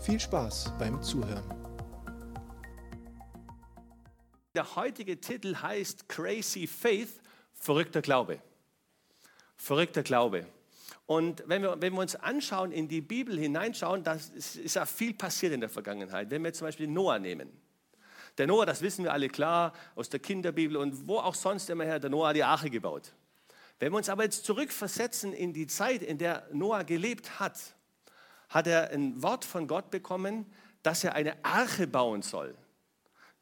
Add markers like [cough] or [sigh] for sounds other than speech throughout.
viel Spaß beim Zuhören. Der heutige Titel heißt Crazy Faith, verrückter Glaube. Verrückter Glaube. Und wenn wir, wenn wir uns anschauen, in die Bibel hineinschauen, da ist, ist ja viel passiert in der Vergangenheit. Wenn wir zum Beispiel Noah nehmen. Der Noah, das wissen wir alle klar aus der Kinderbibel und wo auch sonst immer her, der Noah hat die Arche gebaut. Wenn wir uns aber jetzt zurückversetzen in die Zeit, in der Noah gelebt hat, hat er ein Wort von Gott bekommen, dass er eine Arche bauen soll.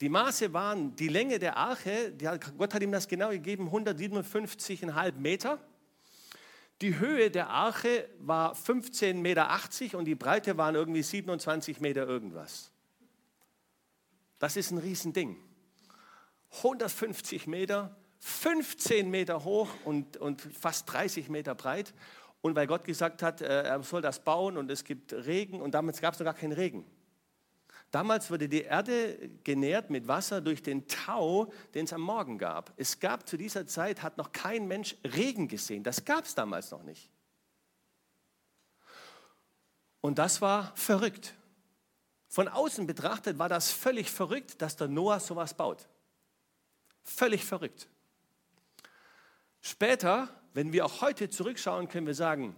Die Maße waren, die Länge der Arche, hat, Gott hat ihm das genau gegeben, 157,5 Meter. Die Höhe der Arche war 15,80 Meter und die Breite waren irgendwie 27 Meter irgendwas. Das ist ein Riesending. 150 Meter, 15 Meter hoch und, und fast 30 Meter breit. Und weil Gott gesagt hat, äh, er soll das bauen und es gibt Regen und damals gab es noch gar keinen Regen. Damals wurde die Erde genährt mit Wasser durch den Tau, den es am Morgen gab. Es gab zu dieser Zeit, hat noch kein Mensch Regen gesehen. Das gab es damals noch nicht. Und das war verrückt. Von außen betrachtet war das völlig verrückt, dass der Noah sowas baut. Völlig verrückt. Später wenn wir auch heute zurückschauen, können wir sagen,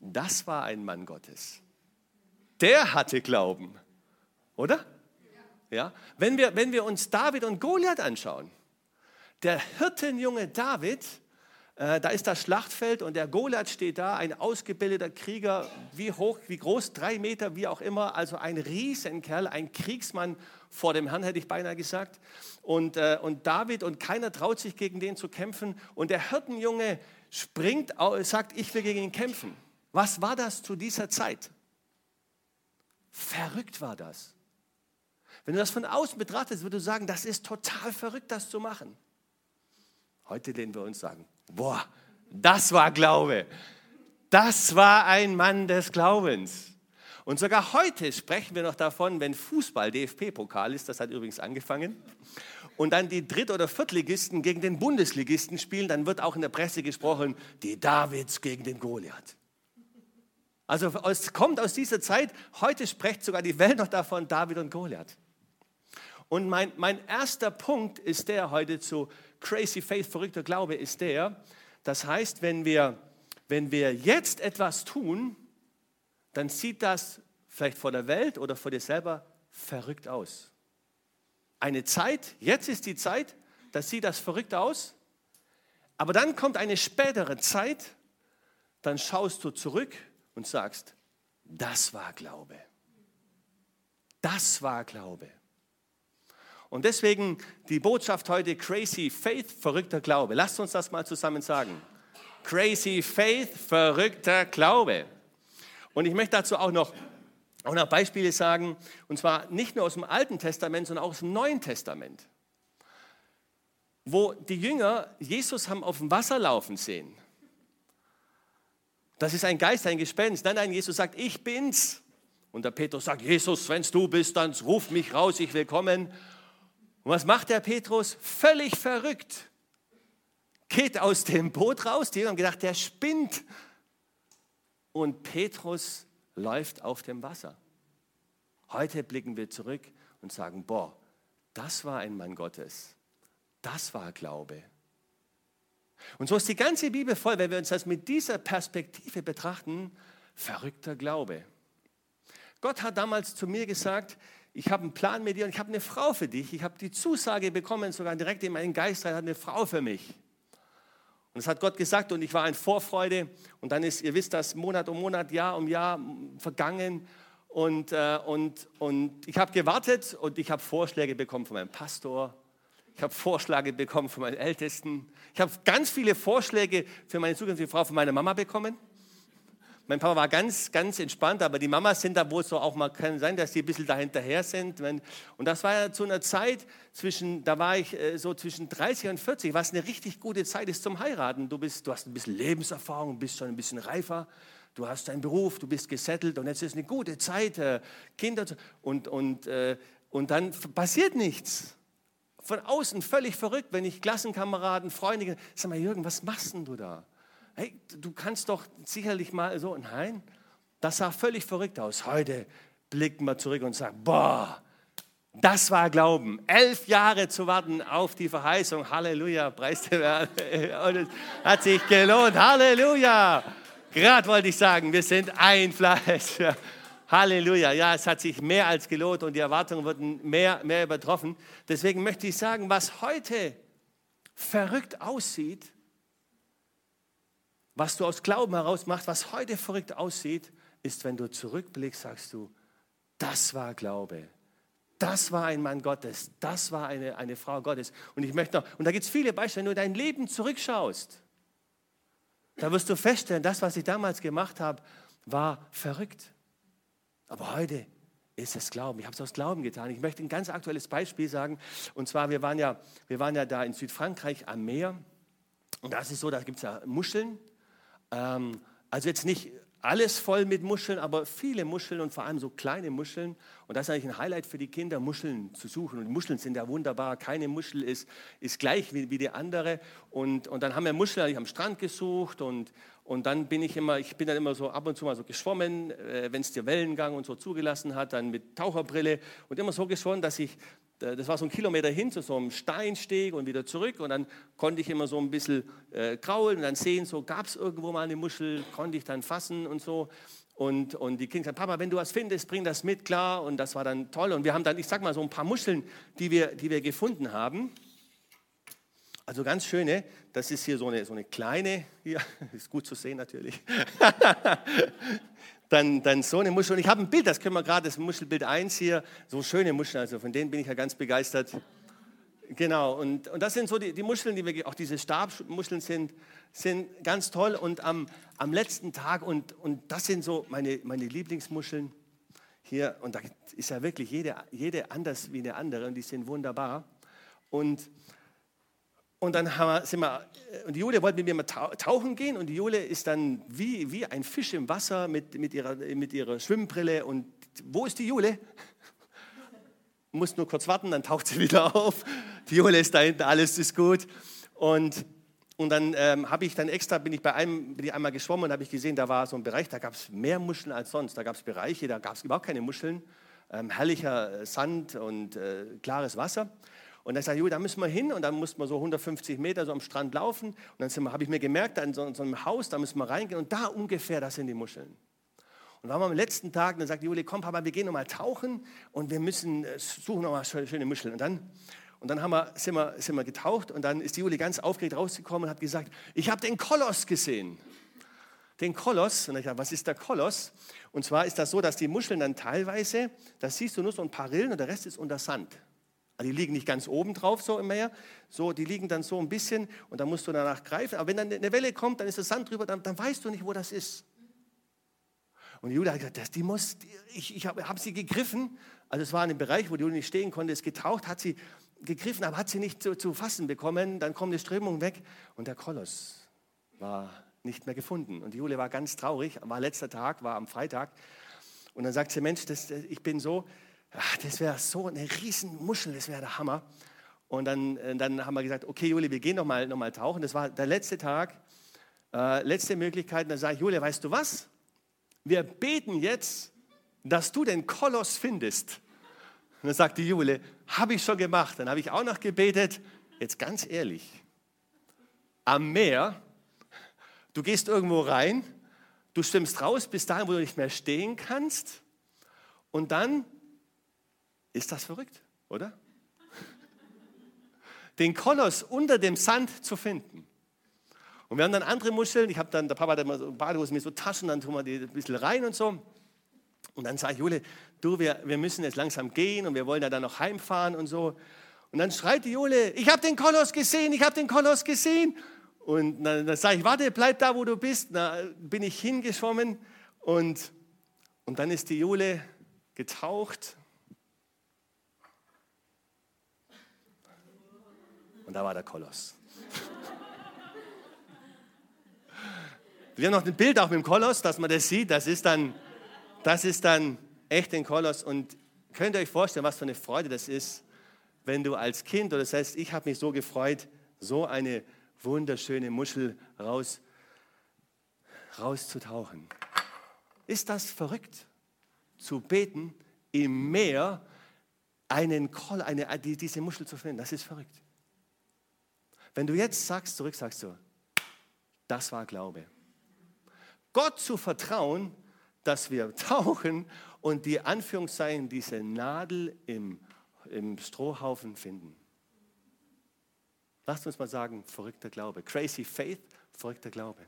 das war ein Mann Gottes. Der hatte Glauben, oder? Ja. Wenn, wir, wenn wir uns David und Goliath anschauen, der Hirtenjunge David, äh, da ist das Schlachtfeld und der Goliath steht da, ein ausgebildeter Krieger, wie hoch, wie groß, drei Meter, wie auch immer, also ein Riesenkerl, ein Kriegsmann vor dem Herrn, hätte ich beinahe gesagt. Und, äh, und David, und keiner traut sich gegen den zu kämpfen. Und der Hirtenjunge springt, sagt, ich will gegen ihn kämpfen. Was war das zu dieser Zeit? Verrückt war das. Wenn du das von außen betrachtest, würdest du sagen, das ist total verrückt, das zu machen. Heute lehnen wir uns sagen, boah, das war Glaube. Das war ein Mann des Glaubens. Und sogar heute sprechen wir noch davon, wenn Fußball DFB-Pokal ist, das hat übrigens angefangen, und dann die Dritt- oder Viertligisten gegen den Bundesligisten spielen, dann wird auch in der Presse gesprochen, die Davids gegen den Goliath. Also es kommt aus dieser Zeit, heute spricht sogar die Welt noch davon, David und Goliath. Und mein, mein erster Punkt ist der heute zu Crazy Faith, verrückter Glaube, ist der, das heißt, wenn wir, wenn wir jetzt etwas tun, dann sieht das vielleicht vor der Welt oder vor dir selber verrückt aus eine Zeit, jetzt ist die Zeit, da sieht das verrückt aus, aber dann kommt eine spätere Zeit, dann schaust du zurück und sagst, das war Glaube. Das war Glaube. Und deswegen die Botschaft heute, Crazy Faith, verrückter Glaube. Lasst uns das mal zusammen sagen. Crazy Faith, verrückter Glaube. Und ich möchte dazu auch noch auch noch Beispiele sagen, und zwar nicht nur aus dem Alten Testament, sondern auch aus dem Neuen Testament, wo die Jünger Jesus haben auf dem Wasser laufen sehen. Das ist ein Geist, ein Gespenst. Nein, nein, Jesus sagt, ich bin's. Und der Petrus sagt, Jesus, wenn du bist, dann ruf mich raus, ich will kommen. Und was macht der Petrus? Völlig verrückt. Geht aus dem Boot raus. Die haben gedacht, der spinnt. Und Petrus läuft auf dem Wasser. Heute blicken wir zurück und sagen, boah, das war ein Mann Gottes. Das war Glaube. Und so ist die ganze Bibel voll, wenn wir uns das mit dieser Perspektive betrachten, verrückter Glaube. Gott hat damals zu mir gesagt, ich habe einen Plan mit dir und ich habe eine Frau für dich. Ich habe die Zusage bekommen, sogar direkt in meinen Geist rein, hat eine Frau für mich. Und das hat Gott gesagt und ich war in Vorfreude. Und dann ist, ihr wisst das, Monat um Monat, Jahr um Jahr vergangen. Und, äh, und, und ich habe gewartet und ich habe Vorschläge bekommen von meinem Pastor. Ich habe Vorschläge bekommen von meinen Ältesten. Ich habe ganz viele Vorschläge für meine zukünftige Frau von meiner Mama bekommen. Mein Papa war ganz, ganz entspannt, aber die Mamas sind da wohl so auch mal, kann sein, dass die ein bisschen dahinterher sind. Und das war ja zu einer Zeit zwischen, da war ich äh, so zwischen 30 und 40, was eine richtig gute Zeit ist zum Heiraten. Du, bist, du hast ein bisschen Lebenserfahrung, bist schon ein bisschen reifer, du hast deinen Beruf, du bist gesettelt und jetzt ist eine gute Zeit, äh, Kinder und, und, äh, und dann passiert nichts. Von außen völlig verrückt, wenn ich Klassenkameraden, Freunde, sag mal, Jürgen, was machst denn du da? Hey, du kannst doch sicherlich mal so, nein, das sah völlig verrückt aus. Heute blickt man zurück und sagt, boah, das war Glauben. Elf Jahre zu warten auf die Verheißung. Halleluja, preis [laughs] Und es hat sich gelohnt. Halleluja. Gerade wollte ich sagen, wir sind ein Fleisch. [laughs] Halleluja. Ja, es hat sich mehr als gelohnt und die Erwartungen wurden mehr, mehr übertroffen. Deswegen möchte ich sagen, was heute verrückt aussieht, was du aus Glauben heraus machst, was heute verrückt aussieht, ist, wenn du zurückblickst, sagst du, das war Glaube. Das war ein Mann Gottes. Das war eine, eine Frau Gottes. Und ich möchte noch, und da gibt es viele Beispiele, wenn du dein Leben zurückschaust, da wirst du feststellen, das, was ich damals gemacht habe, war verrückt. Aber heute ist es Glauben. Ich habe es aus Glauben getan. Ich möchte ein ganz aktuelles Beispiel sagen. Und zwar, wir waren ja, wir waren ja da in Südfrankreich am Meer. Und da ist so, da gibt es ja Muscheln. Ähm, also jetzt nicht alles voll mit Muscheln, aber viele Muscheln und vor allem so kleine Muscheln. Und das ist eigentlich ein Highlight für die Kinder, Muscheln zu suchen. Und Muscheln sind ja wunderbar. Keine Muschel ist, ist gleich wie, wie die andere. Und, und dann haben wir Muscheln am Strand gesucht und, und dann bin ich immer, ich bin dann immer so ab und zu mal so geschwommen, äh, wenn es der Wellengang und so zugelassen hat, dann mit Taucherbrille und immer so geschwommen, dass ich das war so ein Kilometer hin zu so einem Steinsteg und wieder zurück. Und dann konnte ich immer so ein bisschen äh, kraulen und dann sehen, so gab es irgendwo mal eine Muschel, konnte ich dann fassen und so. Und, und die Kinder sagten, Papa, wenn du was findest, bring das mit, klar. Und das war dann toll. Und wir haben dann, ich sag mal, so ein paar Muscheln, die wir, die wir gefunden haben. Also ganz schöne, das ist hier so eine, so eine kleine, hier, [laughs] ist gut zu sehen natürlich. [laughs] dann, dann so eine Muschel. Und ich habe ein Bild, das können wir gerade, das Muschelbild 1 hier, so schöne Muscheln, also von denen bin ich ja ganz begeistert. Genau, und, und das sind so die, die Muscheln, die wir, auch diese Stabmuscheln sind, sind ganz toll. Und am, am letzten Tag, und, und das sind so meine, meine Lieblingsmuscheln hier, und da ist ja wirklich jede, jede anders wie eine andere, und die sind wunderbar. Und und dann wir, sind wir, äh, und die Jule wollte mit mir mal tauchen gehen und die Jule ist dann wie, wie ein Fisch im Wasser mit, mit, ihrer, mit ihrer Schwimmbrille. Und wo ist die Jule? [laughs] Muss nur kurz warten, dann taucht sie wieder auf. Die Jule ist da hinten, alles ist gut. Und, und dann ähm, habe ich dann extra, bin ich bei einem, bin ich einmal geschwommen und habe ich gesehen, da war so ein Bereich, da gab es mehr Muscheln als sonst. Da gab es Bereiche, da gab es überhaupt keine Muscheln. Ähm, herrlicher Sand und äh, klares Wasser. Und dann sagte ich, da müssen wir hin und dann mussten wir so 150 Meter so am Strand laufen. Und dann habe ich mir gemerkt, da in so, in so, einem Haus, da müssen wir reingehen und da ungefähr, das sind die Muscheln. Und dann waren wir am letzten Tag und dann sagte Juli, komm Papa, wir gehen nochmal tauchen und wir müssen äh, suchen nochmal schöne Muscheln. Und dann, und dann haben wir, sind, wir, sind wir getaucht und dann ist die Juli ganz aufgeregt rausgekommen und hat gesagt, ich habe den Koloss gesehen. Den Koloss, und ich dachte, was ist der Koloss? Und zwar ist das so, dass die Muscheln dann teilweise, da siehst du nur so ein paar Rillen und der Rest ist unter Sand. Also die liegen nicht ganz oben drauf so im Meer, so, die liegen dann so ein bisschen und dann musst du danach greifen. Aber wenn dann eine Welle kommt, dann ist der Sand drüber, dann, dann weißt du nicht, wo das ist. Und Julia hat gesagt, das, die muss, ich, ich habe hab sie gegriffen. Also es war ein Bereich, wo die Julia nicht stehen konnte, ist getaucht, hat sie gegriffen, aber hat sie nicht zu, zu fassen bekommen. Dann kommt die Strömung weg und der Koloss war nicht mehr gefunden. Und Julia war ganz traurig, war letzter Tag, war am Freitag. Und dann sagt sie, Mensch, das, ich bin so, ach, das wäre so eine riesen Muschel, das wäre der Hammer. Und dann, äh, dann haben wir gesagt, okay Juli, wir gehen nochmal noch mal tauchen. Das war der letzte Tag, äh, letzte Möglichkeit. Und dann sage ich, Julia, weißt du was? Wir beten jetzt, dass du den Koloss findest. Und dann sagt die Jule, habe ich schon gemacht. Dann habe ich auch noch gebetet. Jetzt ganz ehrlich, am Meer, du gehst irgendwo rein, du schwimmst raus bis dahin, wo du nicht mehr stehen kannst. Und dann ist das verrückt, oder? [laughs] Den Koloss unter dem Sand zu finden. Und wir haben dann andere Muscheln. Ich habe dann, der Papa hat immer so Badehosen mit so Taschen, dann tun wir die ein bisschen rein und so. Und dann sage ich, Jule, du, wir, wir müssen jetzt langsam gehen und wir wollen ja dann noch heimfahren und so. Und dann schreit die Jule, ich habe den Koloss gesehen, ich habe den Koloss gesehen. Und dann, dann sage ich, warte, bleib da, wo du bist. Da bin ich hingeschwommen Und, und dann ist die Jule getaucht. Und da war der Koloss. Wir haben noch ein Bild auch mit dem Koloss, dass man das sieht. Das ist dann, das ist dann echt ein Koloss. Und könnt ihr euch vorstellen, was für eine Freude das ist, wenn du als Kind, oder das heißt, ich habe mich so gefreut, so eine wunderschöne Muschel raus, rauszutauchen. Ist das verrückt, zu beten im Meer einen Koll, eine, diese Muschel zu finden? Das ist verrückt. Wenn du jetzt sagst, zurück sagst du, das war Glaube. Gott zu vertrauen, dass wir [laughs] tauchen und die Anführungszeichen diese Nadel im, im Strohhaufen finden. Lasst uns mal sagen, verrückter Glaube. Crazy Faith, verrückter Glaube.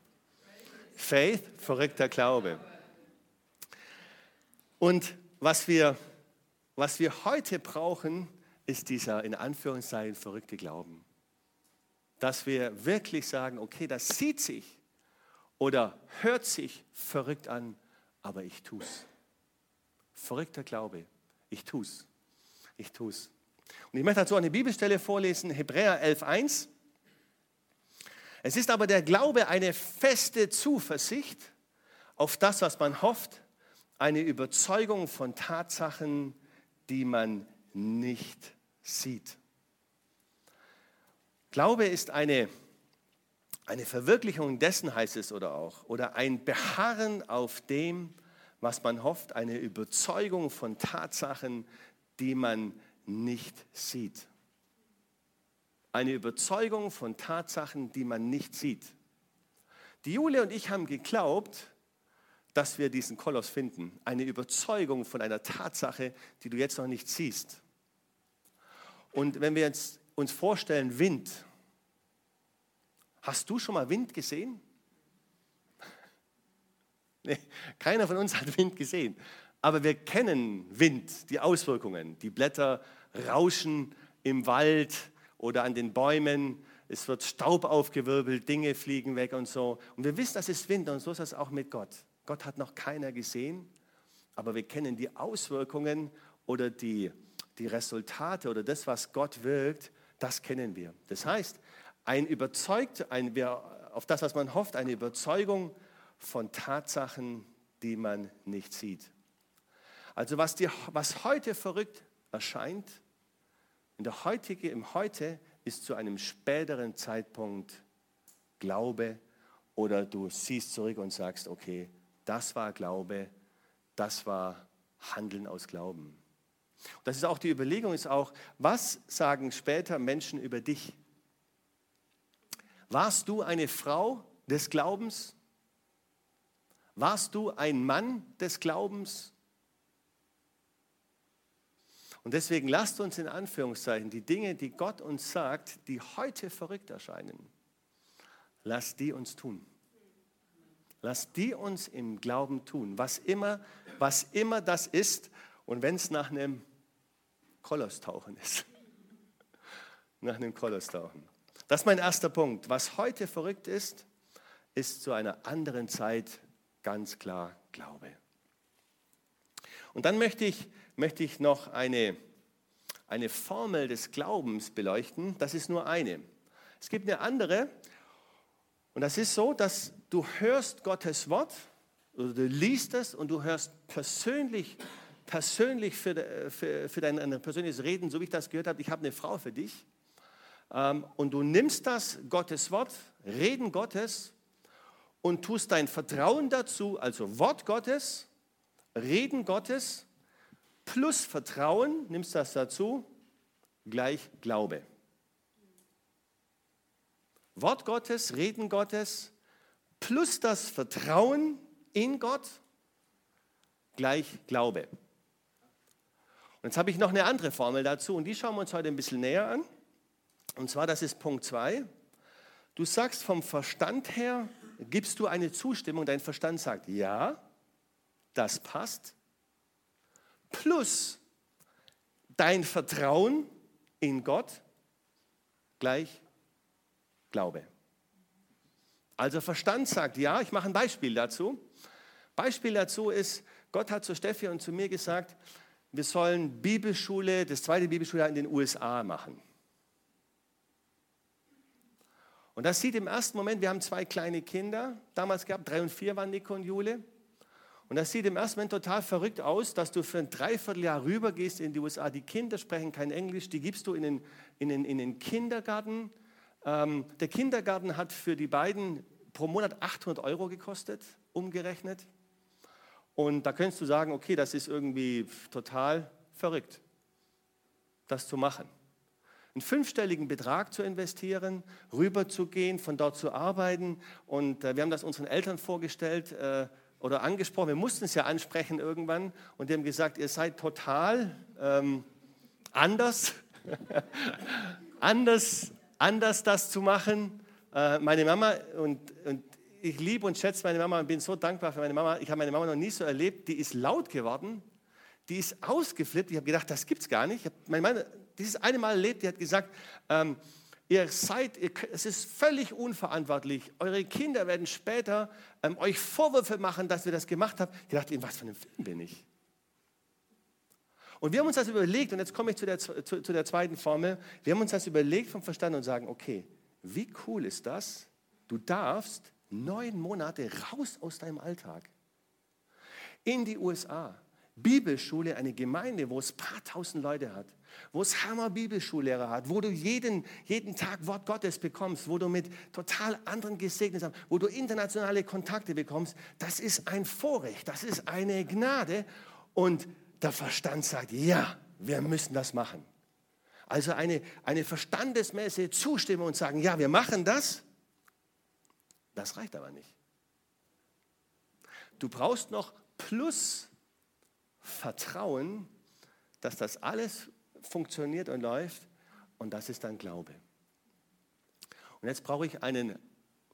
Faith, verrückter Glaube. Und was wir, was wir heute brauchen, ist dieser in Anführungszeichen verrückte Glauben. Dass wir wirklich sagen, okay, das sieht sich oder hört sich verrückt an, aber ich tue es. Verrückter Glaube, ich tue es. Ich tue es. Und ich möchte dazu eine Bibelstelle vorlesen, Hebräer 11.1. Es ist aber der Glaube eine feste Zuversicht auf das, was man hofft, eine Überzeugung von Tatsachen, die man nicht sieht. Glaube ist eine, eine Verwirklichung dessen, heißt es oder auch, oder ein Beharren auf dem, was man hofft, eine Überzeugung von Tatsachen, die man nicht sieht. Eine Überzeugung von Tatsachen, die man nicht sieht. Die Jule und ich haben geglaubt, dass wir diesen Koloss finden. Eine Überzeugung von einer Tatsache, die du jetzt noch nicht siehst. Und wenn wir jetzt uns vorstellen, Wind. Hast du schon mal Wind gesehen? [laughs] Nee, keiner von uns hat Wind gesehen. Aber wir kennen Wind, die Auswirkungen. Die Blätter rauschen im Wald oder an den Bäumen. Es wird Staub aufgewirbelt, Dinge fliegen weg und so. Und wir wissen, das ist Wind und so ist das auch mit Gott. Gott hat noch keiner gesehen, aber wir kennen die Auswirkungen oder die, die Resultate oder das, was Gott wirkt, das kennen wir. Das heißt, ein überzeugt, ein, auf das, was man hofft, eine Überzeugung von Tatsachen, die man nicht sieht. Also was, dir, was heute verrückt erscheint, in der heutige, im Heute ist zu einem späteren Zeitpunkt Glaube oder du siehst zurück und sagst, okay, das war Glaube, das war Handeln aus Glauben. Und das ist auch die Überlegung, ist auch, was sagen später Menschen über dich? Warst du eine Frau des Glaubens? Warst du ein Mann des Glaubens? Und deswegen lasst uns in Anführungszeichen die Dinge, die Gott uns sagt, die heute verrückt erscheinen, lasst die uns tun. Lasst die uns im Glauben tun, was immer, was immer das ist und wenn es nach einem Koloss-Tauchen ist. nach einem Koloss-Tauchen. Das ist mein erster Punkt. Was heute verrückt ist, ist zu einer anderen Zeit ganz klar Glaube. Und dann möchte ich möchte ich noch eine, eine Formel des Glaubens beleuchten. Das ist nur eine. Es gibt eine andere. Und das ist so, dass du hörst Gottes Wort oder du liest es und du hörst persönlich, persönlich für, für, für dein persönliches Reden, so wie ich das gehört habe, ich habe eine Frau für dich. Ähm, und du nimmst das, Gottes Wort, Reden Gottes, und tust dein Vertrauen dazu, also Wort Gottes, Reden Gottes, plus Vertrauen, nimmst das dazu, gleich Glaube. Wort Gottes, Reden Gottes, plus das Vertrauen in Gott, gleich Glaube. Und jetzt habe ich noch eine andere Formel dazu und die schauen wir uns heute ein bisschen näher an. Und zwar, das ist Punkt 2. Du sagst vom Verstand her, gibst du eine Zustimmung, dein Verstand sagt, ja, das passt, plus dein Vertrauen in Gott gleich Glaube. Also Verstand sagt, ja, ich mache ein Beispiel dazu. Beispiel dazu ist, Gott hat zu Steffi und zu mir gesagt, wir sollen Bibelschule, das zweite Bibelschuljahr in den USA machen. Und das sieht im ersten Moment, wir haben zwei kleine Kinder damals gehabt, drei und vier waren Nico und Jule. Und das sieht im ersten Moment total verrückt aus, dass du für ein Dreivierteljahr rübergehst in die USA. Die Kinder sprechen kein Englisch, die gibst du in den, in den, in den Kindergarten. Ähm, der Kindergarten hat für die beiden pro Monat 800 Euro gekostet, umgerechnet. Und da könntest du sagen, okay, das ist irgendwie total verrückt, das zu machen. Einen fünfstelligen Betrag zu investieren, rüberzugehen, von dort zu arbeiten. Und äh, wir haben das unseren Eltern vorgestellt äh, oder angesprochen. Wir mussten es ja ansprechen irgendwann. Und die haben gesagt, ihr seid total ähm, anders, [laughs] anders, anders das zu machen. Äh, meine Mama und, und ich liebe und schätze meine Mama und bin so dankbar für meine Mama. Ich habe meine Mama noch nie so erlebt. Die ist laut geworden, die ist ausgeflippt. Ich habe gedacht, das gibt es gar nicht. Ich habe meine Mama dieses eine Mal erlebt, die hat gesagt, ähm, ihr seid, ihr, es ist völlig unverantwortlich. Eure Kinder werden später ähm, euch Vorwürfe machen, dass wir das gemacht haben. Ich dachte, was für einem Film bin ich? Und wir haben uns das überlegt, und jetzt komme ich zu der, zu, zu der zweiten Formel. Wir haben uns das überlegt vom Verstand und sagen, okay, wie cool ist das? Du darfst Neun Monate raus aus deinem Alltag. In die USA. Bibelschule, eine Gemeinde, wo es paar tausend Leute hat, wo es Hammer Bibelschullehrer hat, wo du jeden, jeden Tag Wort Gottes bekommst, wo du mit total anderen gesegnet bist, wo du internationale Kontakte bekommst. Das ist ein Vorrecht, das ist eine Gnade. Und der Verstand sagt, ja, wir müssen das machen. Also eine, eine verstandesmäßige Zustimmung und sagen, ja, wir machen das. Das reicht aber nicht. Du brauchst noch plus Vertrauen, dass das alles funktioniert und läuft und das ist dann Glaube. Und jetzt brauche ich einen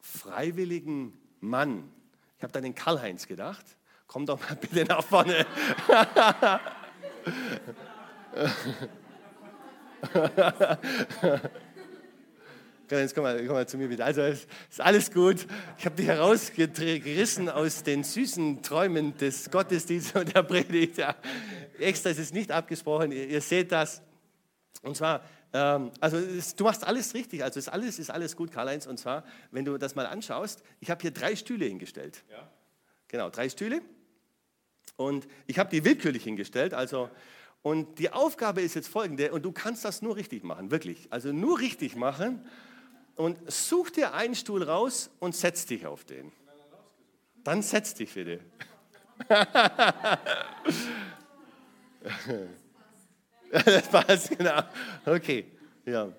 freiwilligen Mann. Ich habe dann den Karl-Heinz gedacht. Komm doch mal [laughs] bitte nach vorne. [laughs] Jetzt komm mal, komm mal zu mir wieder. Also es ist alles gut. Ich habe dich herausgerissen aus den süßen Träumen des Gottesdienstes und der Predigt. Ja. Extra ist es nicht abgesprochen. Ihr, ihr seht das. Und zwar, ähm, also es, du machst alles richtig. Also ist alles ist alles gut, Karl-Heinz. Und zwar, wenn du das mal anschaust, ich habe hier drei Stühle hingestellt. Ja. Genau, drei Stühle. Und ich habe die willkürlich hingestellt. Also und die Aufgabe ist jetzt folgende, und du kannst das nur richtig machen, wirklich. Also nur richtig machen und such dir einen Stuhl raus und setz dich auf den. Dann setz dich bitte. [laughs] das passt, genau. Okay, ja.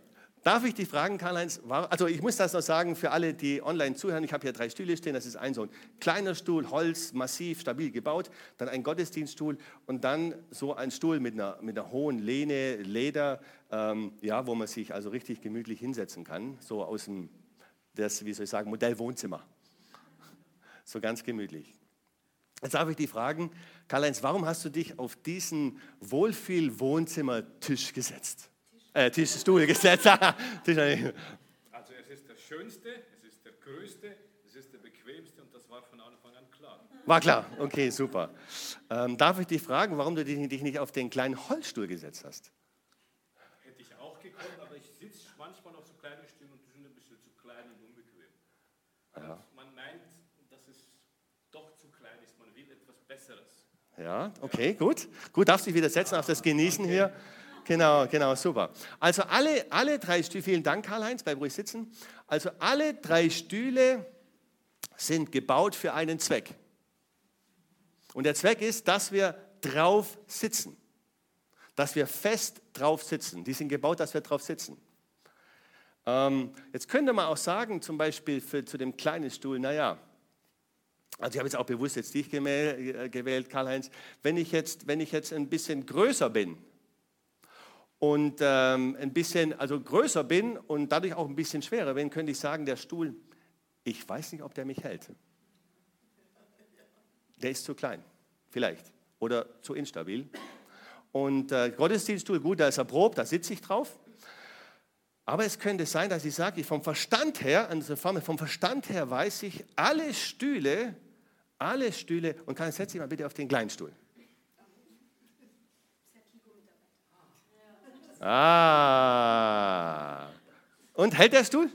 Darf ich dich fragen, Karl-Heinz, also ich muss das noch sagen für alle, die online zuhören, ich habe hier drei Stühle stehen, das ist ein so ein kleiner Stuhl, Holz, massiv, stabil gebaut, dann ein Gottesdienststuhl und dann so ein Stuhl mit einer, mit einer hohen Lehne, Leder, ähm, ja, wo man sich also richtig gemütlich hinsetzen kann, so aus dem, das, wie soll ich sagen, Modellwohnzimmer. So ganz gemütlich. Jetzt darf ich dich fragen, Karl-Heinz, warum hast du dich auf diesen Wohlfühl-Wohnzimmertisch gesetzt? Äh, Tisch, Stuhl gesetzt. also es ist der schönste, es ist der größte, es ist der bequemste und das war von Anfang an klar. War klar, okay, super. Ähm, darf ich dich fragen, warum du dich nicht auf den kleinen Holzstuhl gesetzt hast? Hätte ich auch gekonnt, aber ich sitze manchmal auf so kleinen Stühlen und die sind ein bisschen zu klein und unbequem. Ja. Man meint, dass es doch zu klein ist, man will etwas Besseres. Ja, okay, gut. Gut, darfst dich wieder setzen auf das Genießen hier. Genau, genau, super. Also alle, alle drei Stühle, vielen Dank Karl-Heinz, bleib ruhig sitzen. Also alle drei Stühle sind gebaut für einen Zweck. Und der Zweck ist, dass wir drauf sitzen. Dass wir fest drauf sitzen. Die sind gebaut, dass wir drauf sitzen. Ähm, jetzt könnte man auch sagen, zum Beispiel für, zu dem kleinen Stuhl, naja, also ich habe jetzt auch bewusst jetzt dich äh, gewählt, Karl-Heinz, wenn, wenn ich jetzt ein bisschen größer bin, und ähm, ein bisschen, also größer bin und dadurch auch ein bisschen schwerer bin, könnte ich sagen, der Stuhl, ich weiß nicht, ob der mich hält. Der ist zu klein, vielleicht, oder zu instabil. Und äh, Gottesdienststuhl, gut, da ist er probt, da sitze ich drauf. Aber es könnte sein, dass ich sage, vom Verstand her, also vom Verstand her weiß ich, alle Stühle Alle Stühle, und kann setz dich mal bitte auf den kleinen Ah. Und hält der Stuhl?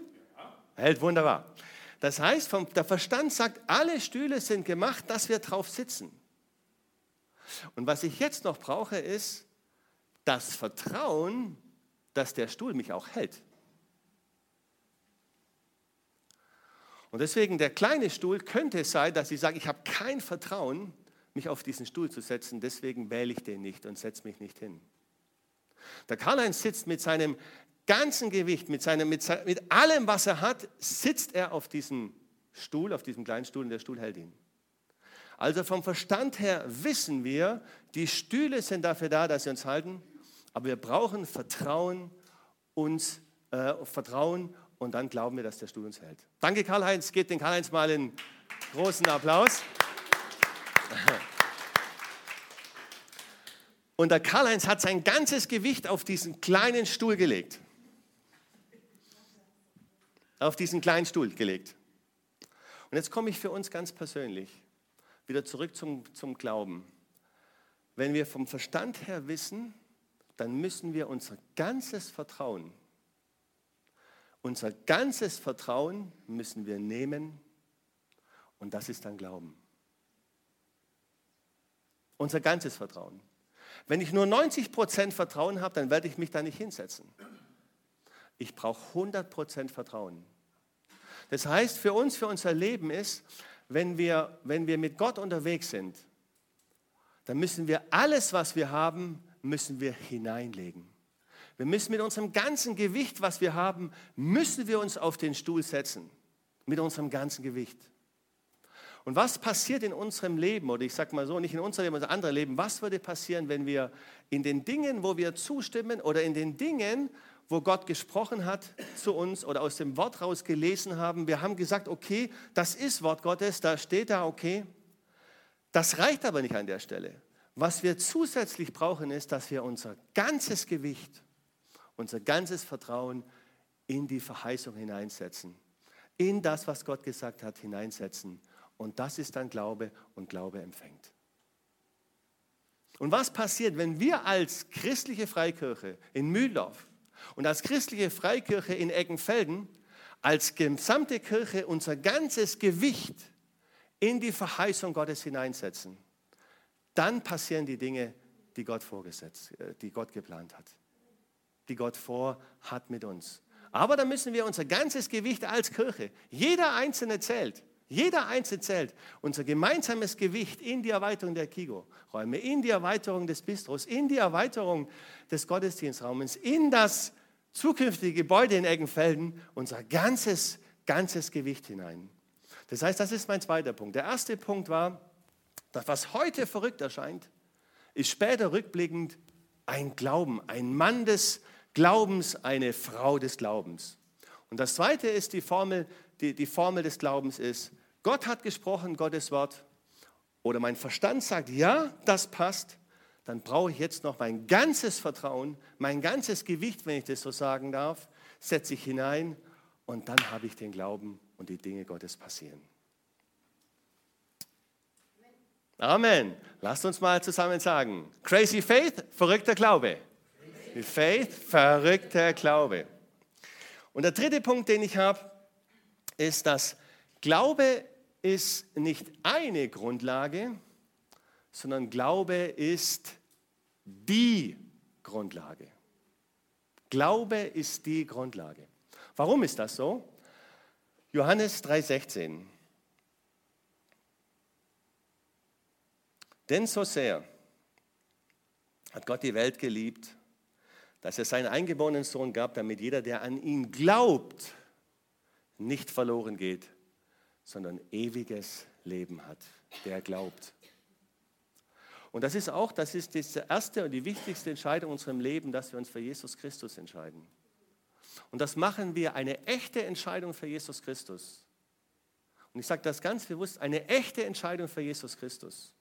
Hält wunderbar. Das heißt, vom, der Verstand sagt, alle Stühle sind gemacht, dass wir drauf sitzen. Und was ich jetzt noch brauche, ist das Vertrauen, dass der Stuhl mich auch hält. Und deswegen der kleine Stuhl könnte es sein, dass ich sage, ich habe kein Vertrauen, mich auf diesen Stuhl zu setzen, deswegen wähle ich den nicht und setze mich nicht hin. Der Karl-Heinz sitzt mit seinem ganzen Gewicht, mit, seinem, mit, mit allem, was er hat, sitzt er auf diesem Stuhl, auf diesem kleinen Stuhl und der Stuhl hält ihn. Also vom Verstand her wissen wir, die Stühle sind dafür da, dass sie uns halten, aber wir brauchen Vertrauen, uns äh, Vertrauen und dann glauben wir, dass der Stuhl uns hält. Danke Karl-Heinz, gebt den Karl-Heinz mal einen großen Applaus. [laughs] Und der Karl-Heinz hat sein ganzes Gewicht auf diesen kleinen Stuhl gelegt. Auf diesen kleinen Stuhl gelegt. Und jetzt komme ich für uns ganz persönlich wieder zurück zum, zum Glauben. Wenn wir vom Verstand her wissen, dann müssen wir unser ganzes Vertrauen, unser ganzes Vertrauen müssen wir nehmen und das ist dann Glauben. Unser ganzes Vertrauen. Wenn ich nur 90% Vertrauen habe, dann werde ich mich da nicht hinsetzen. Ich brauche 100% Vertrauen. Das heißt, für uns, für unser Leben ist, wenn wir, wenn wir mit Gott unterwegs sind, dann müssen wir alles, was wir haben, müssen wir hineinlegen. Wir müssen mit unserem ganzen Gewicht, was wir haben, müssen wir uns auf den Stuhl setzen. Mit unserem ganzen Gewicht. Und was passiert in unserem Leben, oder ich sage mal so, nicht in unserem Leben, sondern in anderem Leben, was würde passieren, wenn wir in den Dingen, wo wir zustimmen oder in den Dingen, wo Gott gesprochen hat zu uns oder aus dem Wort raus gelesen haben, wir haben gesagt, okay, das ist Wort Gottes, da steht da, okay. Das reicht aber nicht an der Stelle. Was wir zusätzlich brauchen, ist, dass wir unser ganzes Gewicht, unser ganzes Vertrauen in die Verheißung hineinsetzen, in das, was Gott gesagt hat, hineinsetzen und das ist dann Glaube und Glaube empfängt. Und was passiert, wenn wir als christliche Freikirche in Mühldorf und als christliche Freikirche in Eckenfelden als gesamte Kirche unser ganzes Gewicht in die Verheißung Gottes hineinsetzen? Dann passieren die Dinge, die Gott vorgesetzt, äh, die Gott geplant hat, die Gott vorhat mit uns. Aber dann müssen wir unser ganzes Gewicht als Kirche, jeder Einzelne zählt, jeder Einzelne zählt. Unser gemeinsames Gewicht in die Erweiterung der Kigo-Räume, in die Erweiterung des Bistros, in die Erweiterung des Gottesdienstraumes, in das zukünftige Gebäude in Eggenfelden, unser ganzes, ganzes Gewicht hinein. Das heißt, das ist mein zweiter Punkt. Der erste Punkt war, dass was heute verrückt erscheint, ist später rückblickend ein Glauben, ein Mann des Glaubens, eine Frau des Glaubens. Und das zweite ist die Formel, die, die Formel des Glaubens ist, Gott hat gesprochen, Gottes Wort, oder mein Verstand sagt, ja, das passt, dann brauche ich jetzt noch mein ganzes Vertrauen, mein ganzes Gewicht, wenn ich das so sagen darf, setze ich hinein und dann habe ich den Glauben und die Dinge Gottes passieren. Amen. Lasst uns mal zusammen sagen. Crazy Faith, verrückter Glaube. Faith, verrückter Glaube. Und der dritte Punkt, den ich habe, ist, dass Glaube ist nicht eine Grundlage, sondern Glaube ist die Grundlage. Glaube ist die Grundlage. Warum ist das so? Johannes 3:16. Denn so sehr hat Gott die Welt geliebt, dass er seinen eingeborenen Sohn gab, damit jeder, der an ihn glaubt, nicht verloren geht, sondern ewiges Leben hat, der glaubt. Und das ist auch, das ist die erste und die wichtigste Entscheidung in unserem Leben, dass wir uns für Jesus Christus entscheiden. Und das machen wir eine echte Entscheidung für Jesus Christus. Und ich sage das ganz bewusst, eine echte Entscheidung für Jesus Christus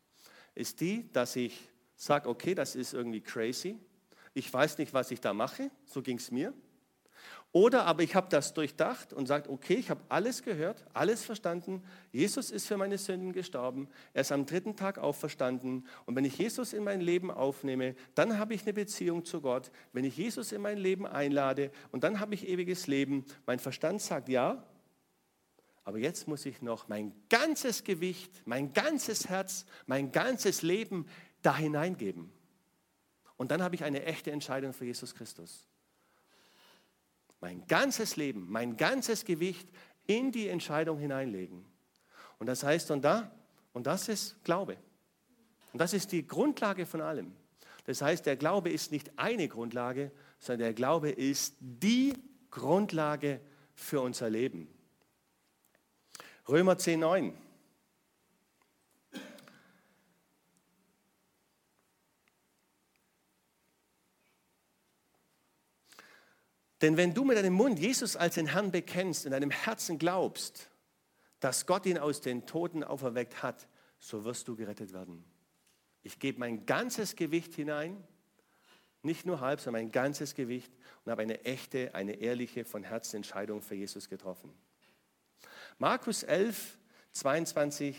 ist die, dass ich sage, okay, das ist irgendwie crazy. Ich weiß nicht, was ich da mache, so ging es mir. Oder aber ich habe das durchdacht und sagt, okay, ich habe alles gehört, alles verstanden. Jesus ist für meine Sünden gestorben. Er ist am dritten Tag auferstanden. Und wenn ich Jesus in mein Leben aufnehme, dann habe ich eine Beziehung zu Gott. Wenn ich Jesus in mein Leben einlade und dann habe ich ewiges Leben. Mein Verstand sagt ja, aber jetzt muss ich noch mein ganzes Gewicht, mein ganzes Herz, mein ganzes Leben da hineingeben. Und dann habe ich eine echte Entscheidung für Jesus Christus mein ganzes Leben, mein ganzes Gewicht in die Entscheidung hineinlegen. Und das heißt, und da, und das ist Glaube. Und das ist die Grundlage von allem. Das heißt, der Glaube ist nicht eine Grundlage, sondern der Glaube ist die Grundlage für unser Leben. Römer 10, 9. Denn wenn du mit deinem Mund Jesus als den Herrn bekennst, in deinem Herzen glaubst, dass Gott ihn aus den Toten auferweckt hat, so wirst du gerettet werden. Ich gebe mein ganzes Gewicht hinein, nicht nur halb, sondern mein ganzes Gewicht und habe eine echte, eine ehrliche, von Herzen Entscheidung für Jesus getroffen. Markus 11, 22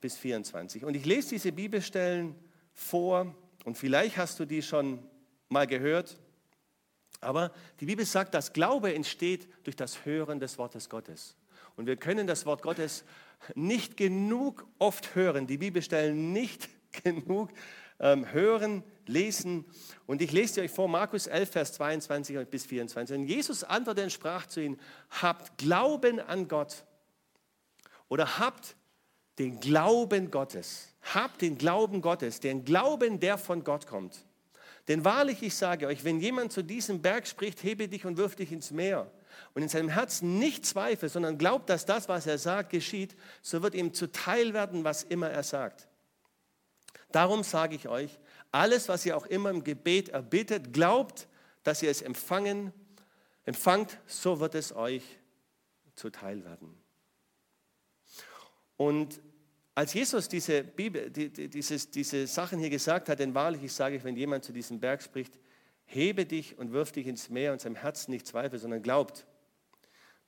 bis 24. Und ich lese diese Bibelstellen vor und vielleicht hast du die schon mal gehört. Aber die Bibel sagt, dass Glaube entsteht durch das Hören des Wortes Gottes. Und wir können das Wort Gottes nicht genug oft hören, die Bibelstellen nicht [laughs] genug ähm, hören, lesen. Und ich lese euch vor, Markus 11, Vers 22 bis 24. Und Jesus antwortete und sprach zu ihnen, habt Glauben an Gott oder habt den Glauben Gottes. Habt den Glauben Gottes, den Glauben, der von Gott kommt. Denn wahrlich, ich sage euch, wenn jemand zu diesem Berg spricht, hebe dich und wirf dich ins Meer und in seinem Herzen nicht zweifelt, sondern glaubt, dass das, was er sagt, geschieht, so wird ihm zuteil werden, was immer er sagt. Darum sage ich euch, alles, was ihr auch immer im Gebet erbittet, glaubt, dass ihr es empfangen, empfangt, so wird es euch zuteil werden. Und als Jesus diese, Bibel, die, die, dieses, diese Sachen hier gesagt hat, denn wahrlich, ich sage, wenn jemand zu diesem Berg spricht, hebe dich und wirf dich ins Meer und seinem Herzen nicht zweifelt, sondern glaubt,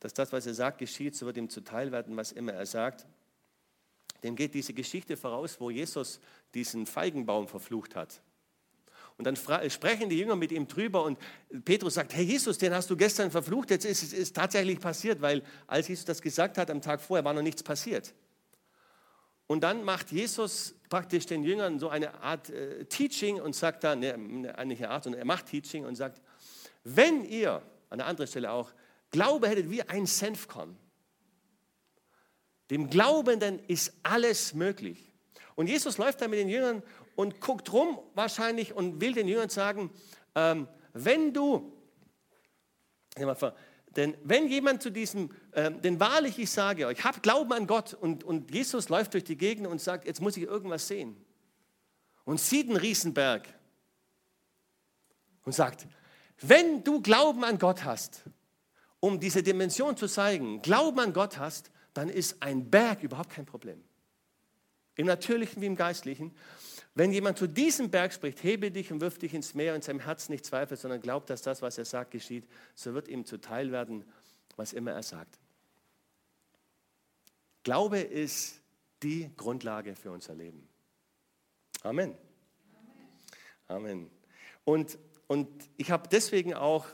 dass das, was er sagt, geschieht, so wird ihm zuteil werden, was immer er sagt. Dem geht diese Geschichte voraus, wo Jesus diesen Feigenbaum verflucht hat. Und dann sprechen die Jünger mit ihm drüber und Petrus sagt, hey Jesus, den hast du gestern verflucht, jetzt ist es tatsächlich passiert, weil als Jesus das gesagt hat, am Tag vorher war noch nichts passiert. Und dann macht Jesus praktisch den Jüngern so eine Art äh, Teaching und sagt dann, ne, ne, eine Art, sondern er macht Teaching und sagt, wenn ihr, an der anderen Stelle auch, Glaube hättet wie ein Senfkorn, dem Glaubenden ist alles möglich. Und Jesus läuft dann mit den Jüngern und guckt rum wahrscheinlich und will den Jüngern sagen, ähm, wenn du, denn wenn jemand zu diesem, äh, denn wahrlich, ich sage euch, habt Glauben an Gott und, und Jesus läuft durch die Gegend und sagt, jetzt muss ich irgendwas sehen. Und sieht einen Riesenberg und sagt, wenn du Glauben an Gott hast, um diese Dimension zu zeigen, Glauben an Gott hast, dann ist ein Berg überhaupt kein Problem. Im Natürlichen wie im Geistlichen. Wenn jemand zu diesem Berg spricht, hebe dich und wirf dich ins Meer und seinem Herzen nicht zweifelt, sondern glaubt, dass das, was er sagt, geschieht, so wird ihm zuteil werden, was immer er sagt. Glaube ist die Grundlage für unser Leben. Amen. Amen. Und, und ich habe deswegen auch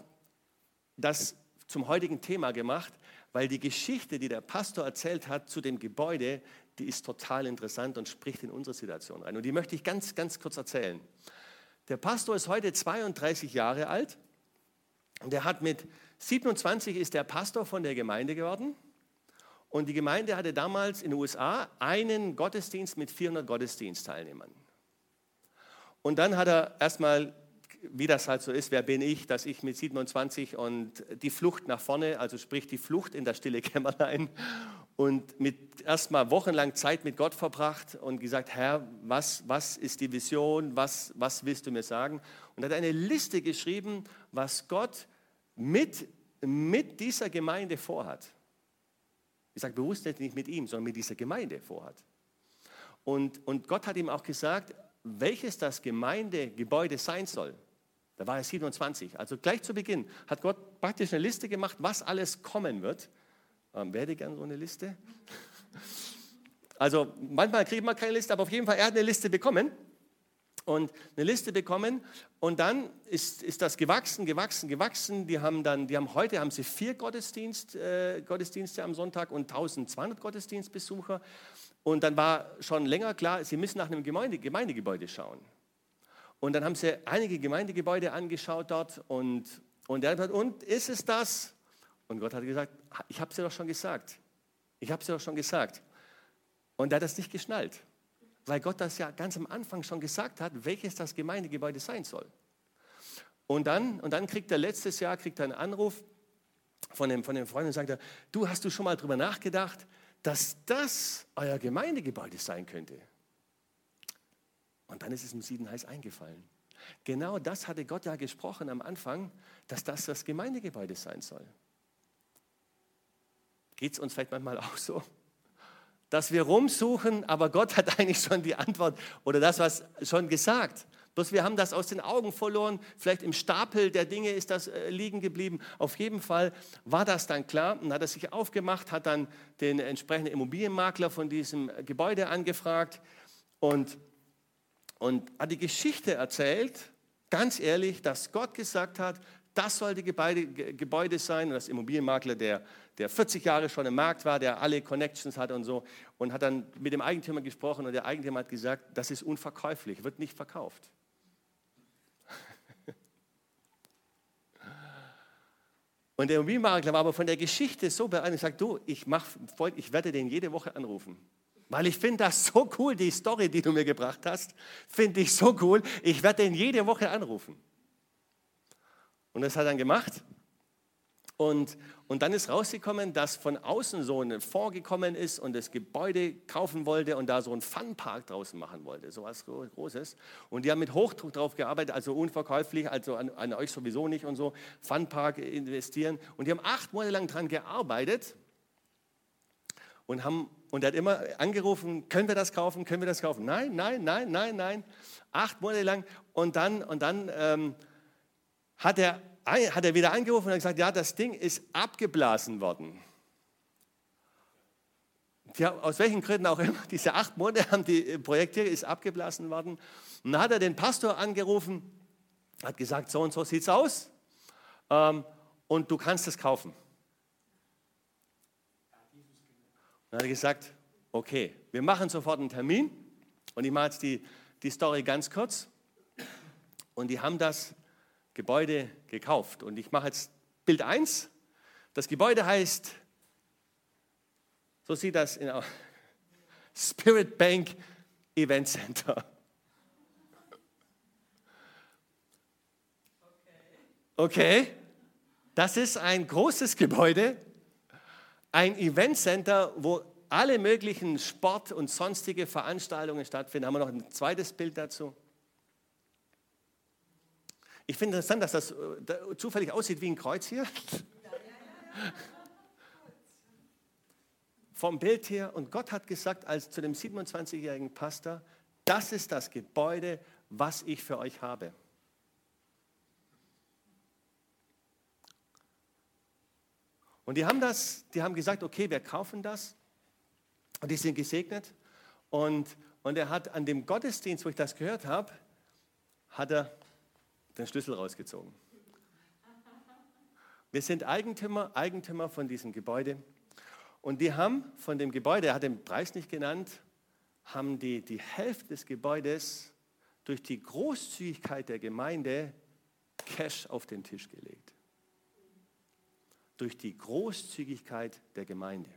das zum heutigen Thema gemacht, weil die Geschichte, die der Pastor erzählt hat zu dem Gebäude, die ist total interessant und spricht in unsere Situation rein. Und die möchte ich ganz, ganz kurz erzählen. Der Pastor ist heute 32 Jahre alt und er hat mit 27 ist der Pastor von der Gemeinde geworden. Und die Gemeinde hatte damals in den USA einen Gottesdienst mit 400 Gottesdienstteilnehmern. Und dann hat er erstmal, wie das halt so ist, wer bin ich, dass ich mit 27 und die Flucht nach vorne, also sprich die Flucht in das stille Kämmerlein und mit erstmal wochenlang Zeit mit Gott verbracht und gesagt, Herr, was, was ist die Vision, was, was willst du mir sagen? Und hat eine Liste geschrieben, was Gott mit, mit dieser Gemeinde vorhat. Ich sage bewusst nicht mit ihm, sondern mit dieser Gemeinde vorhat. Und, und Gott hat ihm auch gesagt, welches das Gemeindegebäude sein soll. Da war er 27. Also gleich zu Beginn hat Gott praktisch eine Liste gemacht, was alles kommen wird. Ähm, wer hätte gern so eine Liste? [laughs] Also manchmal kriegt man keine Liste, aber auf jeden Fall, er hat eine Liste bekommen und eine Liste bekommen und dann ist, ist das gewachsen, gewachsen, gewachsen. Die haben dann, die haben heute haben sie vier Gottesdienst, äh, Gottesdienste am Sonntag und 1200 Gottesdienstbesucher und dann war schon länger klar, sie müssen nach einem Gemeinde, Gemeindegebäude schauen. Und dann haben sie einige Gemeindegebäude angeschaut dort und, und er hat gesagt, und ist es das? Und Gott hat gesagt, ich habe es dir doch schon gesagt. Ich habe es dir doch schon gesagt. Und er hat das nicht geschnallt, weil Gott das ja ganz am Anfang schon gesagt hat, welches das Gemeindegebäude sein soll. Und dann, und dann kriegt er letztes Jahr kriegt er einen Anruf von dem, von dem Freund und sagt er, du hast du schon mal darüber nachgedacht, dass das euer Gemeindegebäude sein könnte? Und dann ist es ihm Siedenheiß eingefallen. Genau das hatte Gott ja gesprochen am Anfang, dass das das Gemeindegebäude sein soll. Geht es uns vielleicht manchmal auch so? Dass wir rumsuchen, aber Gott hat [laughs] eigentlich schon die Antwort oder das, was schon gesagt. Bloß wir haben das aus den Augen verloren. Vielleicht im Stapel der Dinge ist das äh, liegen geblieben. Auf jeden Fall war das dann klar und hat er sich aufgemacht, hat dann den entsprechenden Immobilienmakler von diesem Gebäude angefragt und, und hat die Geschichte erzählt, ganz ehrlich, dass Gott gesagt hat, das soll die Gebäude, Gebäude sein. Und das Immobilienmakler, der, der 40 Jahre schon im Markt war, der alle Connections hat und so, und hat dann mit dem Eigentümer gesprochen und der Eigentümer hat gesagt, das ist unverkäuflich, wird nicht verkauft. [laughs] Und der Immobilienmakler war aber von der Geschichte so beeindruckt, sagt, du, ich, mach, ich werde den jede Woche anrufen. Weil ich finde das so cool, die Story, die du mir gebracht hast, finde ich so cool. Ich werde den jede Woche anrufen. Und das hat er dann gemacht. Und, und dann ist rausgekommen, dass von außen so ein Fonds gekommen ist und das Gebäude kaufen wollte und da so einen Funpark draußen machen wollte, so was Großes. Und die haben mit Hochdruck drauf gearbeitet, also unverkäuflich, also an, an euch sowieso nicht und so, Funpark investieren. Und die haben acht Monate lang dran gearbeitet und haben und er hat immer angerufen, können wir das kaufen, können wir das kaufen? Nein, nein, nein, nein, nein. Acht Monate lang und dann, und dann ähm, hat er, hat er wieder angerufen und gesagt, ja, das Ding ist abgeblasen worden. Ja, aus welchen Gründen auch immer, [laughs] diese acht Monate haben die Projekte ist abgeblasen worden. Und dann hat er den Pastor angerufen, hat gesagt, so und so sieht es aus ähm, und du kannst es kaufen. dann hat er gesagt, okay, wir machen sofort einen Termin und ich mache jetzt die, die Story ganz kurz. Und die haben das Gebäude gekauft. Und ich mache jetzt Bild 1. Das Gebäude heißt, so sieht das in [laughs] Spirit Bank Event Center. Okay, das ist ein großes Gebäude, ein Event Center, wo alle möglichen Sport- und sonstige Veranstaltungen stattfinden. Haben wir noch ein zweites Bild dazu? Ich finde interessant, dass das äh, zufällig aussieht wie ein Kreuz hier. Vom Bild her. Und Gott hat gesagt, als zu dem 27-jährigen Pastor, das ist das Gebäude, was ich für euch habe. Und die haben das, die haben gesagt, okay, wir kaufen das. Und die sind gesegnet. Und, und er hat an dem Gottesdienst, wo ich das gehört habe, hat er den Schlüssel rausgezogen. Wir sind Eigentümer, Eigentümer von diesem Gebäude. Und die haben von dem Gebäude, er hat den Preis nicht genannt, haben die, die Hälfte des Gebäudes durch die Großzügigkeit der Gemeinde Cash auf den Tisch gelegt. Durch die Großzügigkeit der Gemeinde.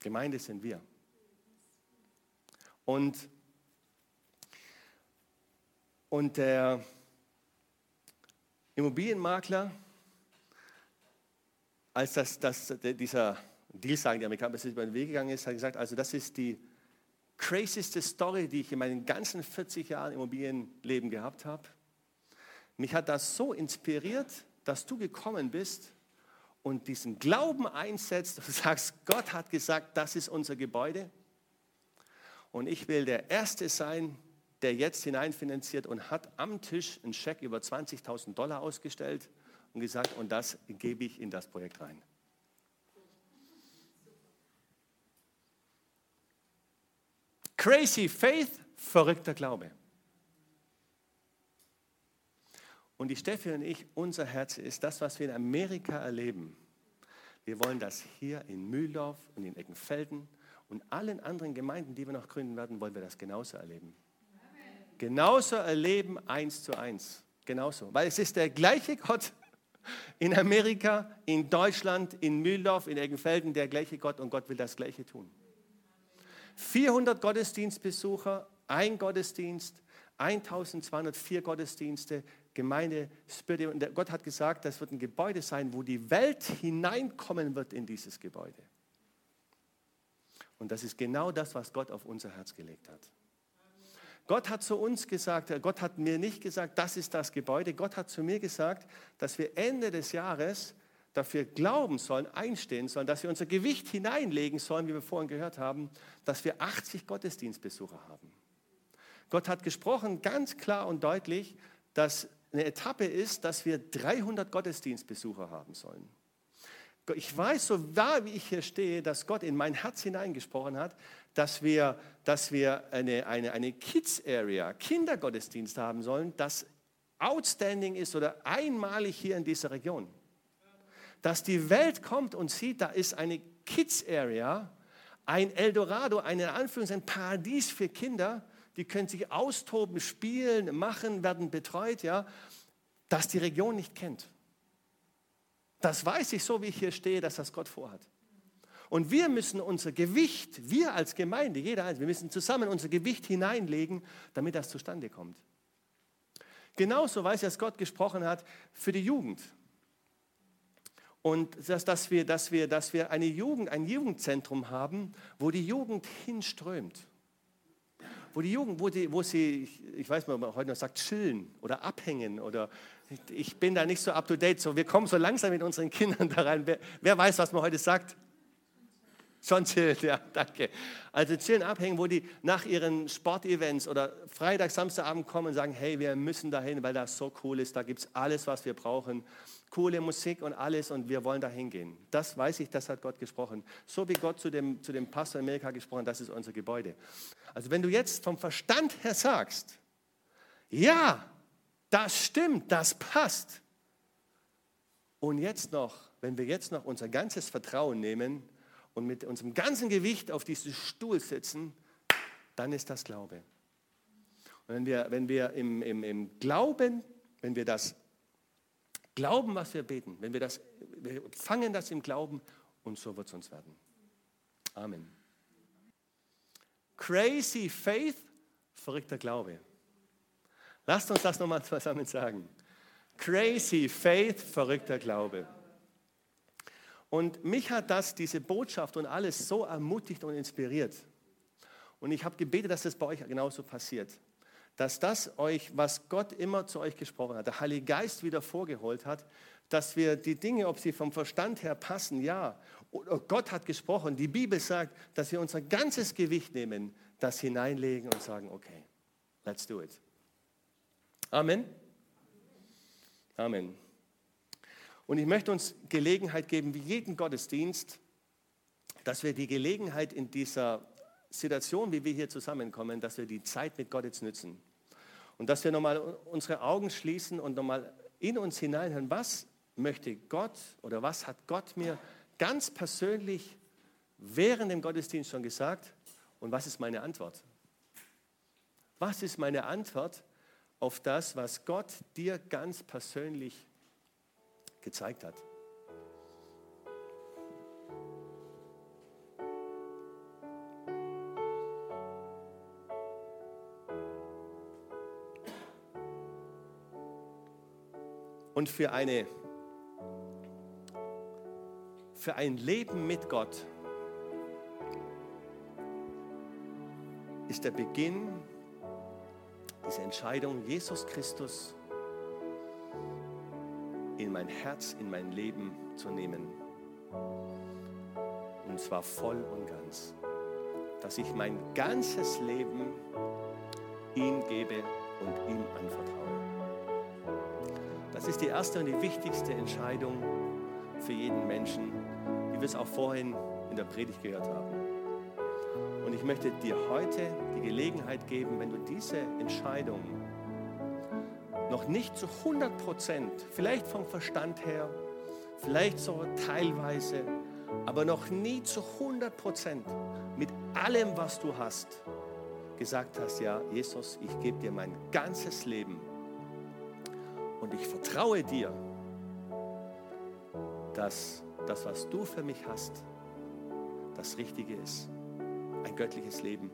Gemeinde sind wir. Und und der Immobilienmakler, als das, das, dieser Deal, sagen die Amerikaner, es über den Weg gegangen ist, hat gesagt, also das ist die crazyste Story, die ich in meinen ganzen 40 Jahren Immobilienleben gehabt habe. Mich hat das so inspiriert, dass du gekommen bist und diesen Glauben einsetzt und [laughs] sagst, Gott hat gesagt, das ist unser Gebäude. Und ich will der Erste sein, der jetzt hineinfinanziert und hat am Tisch einen Scheck über 20.000 Dollar ausgestellt und gesagt, und das gebe ich in das Projekt rein. Crazy Faith, verrückter Glaube. Und die Steffi und ich, unser Herz ist das, was wir in Amerika erleben. Wir wollen das hier in Mühldorf und in Eckenfelden und allen anderen Gemeinden, die wir noch gründen werden, wollen wir das genauso erleben. Genauso erleben, eins zu eins. Genauso. Weil es ist der gleiche Gott in Amerika, in Deutschland, in Mühldorf, in Eckenfelden, der gleiche Gott und Gott will das Gleiche tun. 400 Gottesdienstbesucher, ein Gottesdienst, 1204 Gottesdienste, Gemeinde, Spirit. Und Gott hat gesagt, das wird ein Gebäude sein, wo die Welt hineinkommen wird in dieses Gebäude. Und das ist genau das, was Gott auf unser Herz gelegt hat. Gott hat zu uns gesagt, Gott hat mir nicht gesagt, das ist das Gebäude. Gott hat zu mir gesagt, dass wir Ende des Jahres dafür glauben sollen, einstehen sollen, dass wir unser Gewicht hineinlegen sollen, wie wir vorhin gehört haben, dass wir 80 Gottesdienstbesucher haben. Gott hat gesprochen ganz klar und deutlich, dass eine Etappe ist, dass wir 300 Gottesdienstbesucher haben sollen. Ich weiß, so wahr wie ich hier stehe, dass Gott in mein Herz hineingesprochen hat, dass wir, dass wir eine, eine, eine Kids-Area, Kindergottesdienst haben sollen, das outstanding ist oder einmalig hier in dieser Region. Dass die Welt kommt und sieht, da ist eine Kids-Area, ein Eldorado, ein, ein Paradies für Kinder, die können sich austoben, spielen, machen, werden betreut, ja, das die Region nicht kennt. Das weiß ich so, wie ich hier stehe, dass das Gott vorhat. Und wir müssen unser Gewicht, wir als Gemeinde, jeder eins, wir müssen zusammen unser Gewicht hineinlegen, damit das zustande kommt. Genauso weiß ich, dass Gott gesprochen hat für die Jugend. Und dass, dass, wir, dass, wir, dass wir eine Jugend, ein Jugendzentrum haben, wo die Jugend hinströmt wo die Jugend, wo, die, wo sie, ich weiß mal, man heute noch sagt, chillen oder abhängen oder ich bin da nicht so up to date. So, wir kommen so langsam mit unseren Kindern da rein. Wer, wer weiß, was man heute sagt? Chillen, [laughs] ja, danke. Also chillen, abhängen, wo die nach ihren Sportevents oder Freitag, Samstagabend kommen und sagen, hey, wir müssen dahin, weil das so cool ist, da gibt es alles, was wir brauchen. Coole Musik und alles und wir wollen dahin gehen. Das weiß ich, das hat Gott gesprochen. So wie Gott zu dem, zu dem Pastor in Amerika gesprochen, das ist unser Gebäude. Also wenn du jetzt vom Verstand her sagst, ja, das stimmt, das passt. Und jetzt noch, wenn wir jetzt noch unser ganzes Vertrauen nehmen, und mit unserem ganzen Gewicht auf diesen Stuhl sitzen, dann ist das Glaube. Und wenn wir, wenn wir im, im, im Glauben, wenn wir das glauben, was wir beten, wenn wir das, wir fangen das im Glauben und so wird es uns werden. Amen. Crazy Faith, verrückter Glaube. Lasst uns das nochmal [laughs] zusammen sagen. Crazy Faith, verrückter Glaube. Und mich hat das, diese Botschaft und alles so ermutigt und inspiriert. Und ich habe gebetet, dass das bei euch genauso passiert. Dass das euch, was Gott immer zu euch gesprochen hat, der Heilige Geist wieder vorgeholt hat, dass wir die Dinge, ob sie vom Verstand her passen, ja, oder Gott hat gesprochen, die Bibel sagt, dass wir unser ganzes Gewicht nehmen, das hineinlegen und sagen, okay, let's do it. Amen. Amen. Und ich möchte uns Gelegenheit geben, wie jeden Gottesdienst, dass wir die Gelegenheit in dieser Situation, wie wir hier zusammenkommen, dass wir die Zeit mit Gott jetzt nützen. Und dass wir nochmal unsere Augen schließen und nochmal in uns hineinhören, was möchte Gott oder was hat Gott mir ganz persönlich während dem Gottesdienst schon gesagt und was ist meine Antwort? Was ist meine Antwort auf das, was Gott dir ganz persönlich gezeigt hat. Und für, eine, für ein Leben mit Gott ist der Beginn dieser Entscheidung, Jesus Christus in mein Herz, in mein Leben zu nehmen. Und zwar voll und ganz. Dass ich mein ganzes Leben ihn gebe und ihm anvertraue. Das ist die erste und die wichtigste Entscheidung für jeden Menschen, wie wir es auch vorhin in der Predigt gehört haben. Und ich möchte dir heute die Gelegenheit geben, wenn du diese Entscheidung noch nicht zu 100 Prozent, vielleicht vom Verstand her, vielleicht so teilweise, aber noch nie zu 100 Prozent mit allem, was du hast, gesagt hast, ja, Jesus, ich gebe dir mein ganzes Leben. Und ich vertraue dir, dass das, was du für mich hast, das Richtige ist, ein göttliches Leben,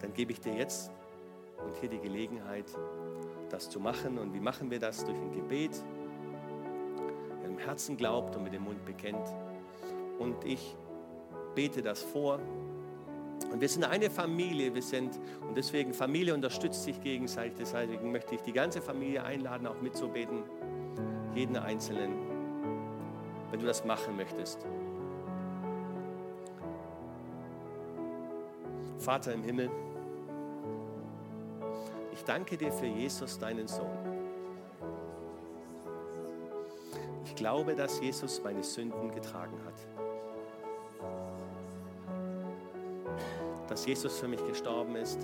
dann gebe ich dir jetzt und hier die Gelegenheit, das zu machen. Und wie machen wir das? Durch ein Gebet, der im Herzen glaubt und mit dem Mund bekennt. Und ich bete das vor. Und wir sind eine Familie, wir sind, und deswegen Familie unterstützt sich gegenseitig. Deswegen möchte ich die ganze Familie einladen, auch mitzubeten. Jeden Einzelnen, wenn du das machen möchtest. Vater im Himmel, ich danke dir für Jesus, deinen Sohn. Ich glaube, dass Jesus meine Sünden getragen hat. Dass Jesus für mich gestorben ist.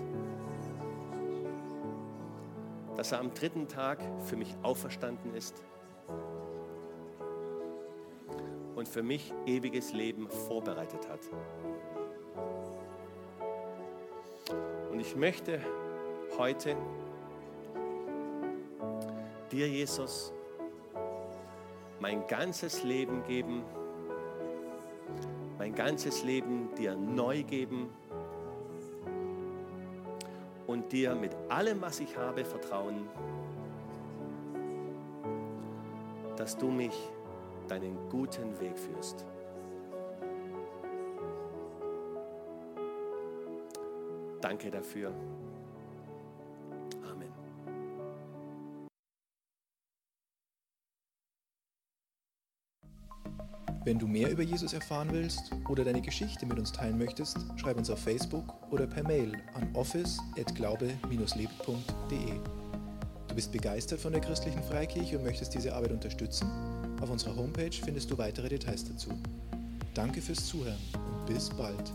Dass er am dritten Tag für mich auferstanden ist. Und für mich ewiges Leben vorbereitet hat. Und ich möchte heute dir, Jesus, mein ganzes Leben geben, mein ganzes Leben dir neu geben und dir mit allem, was ich habe, vertrauen, dass du mich deinen guten Weg führst. Danke dafür. Wenn du mehr über Jesus erfahren willst oder deine Geschichte mit uns teilen möchtest, schreib uns auf Facebook oder per Mail an office@glaube-lebt.de. Du bist begeistert von der christlichen Freikirche und möchtest diese Arbeit unterstützen? Auf unserer Homepage findest du weitere Details dazu. Danke fürs Zuhören und bis bald.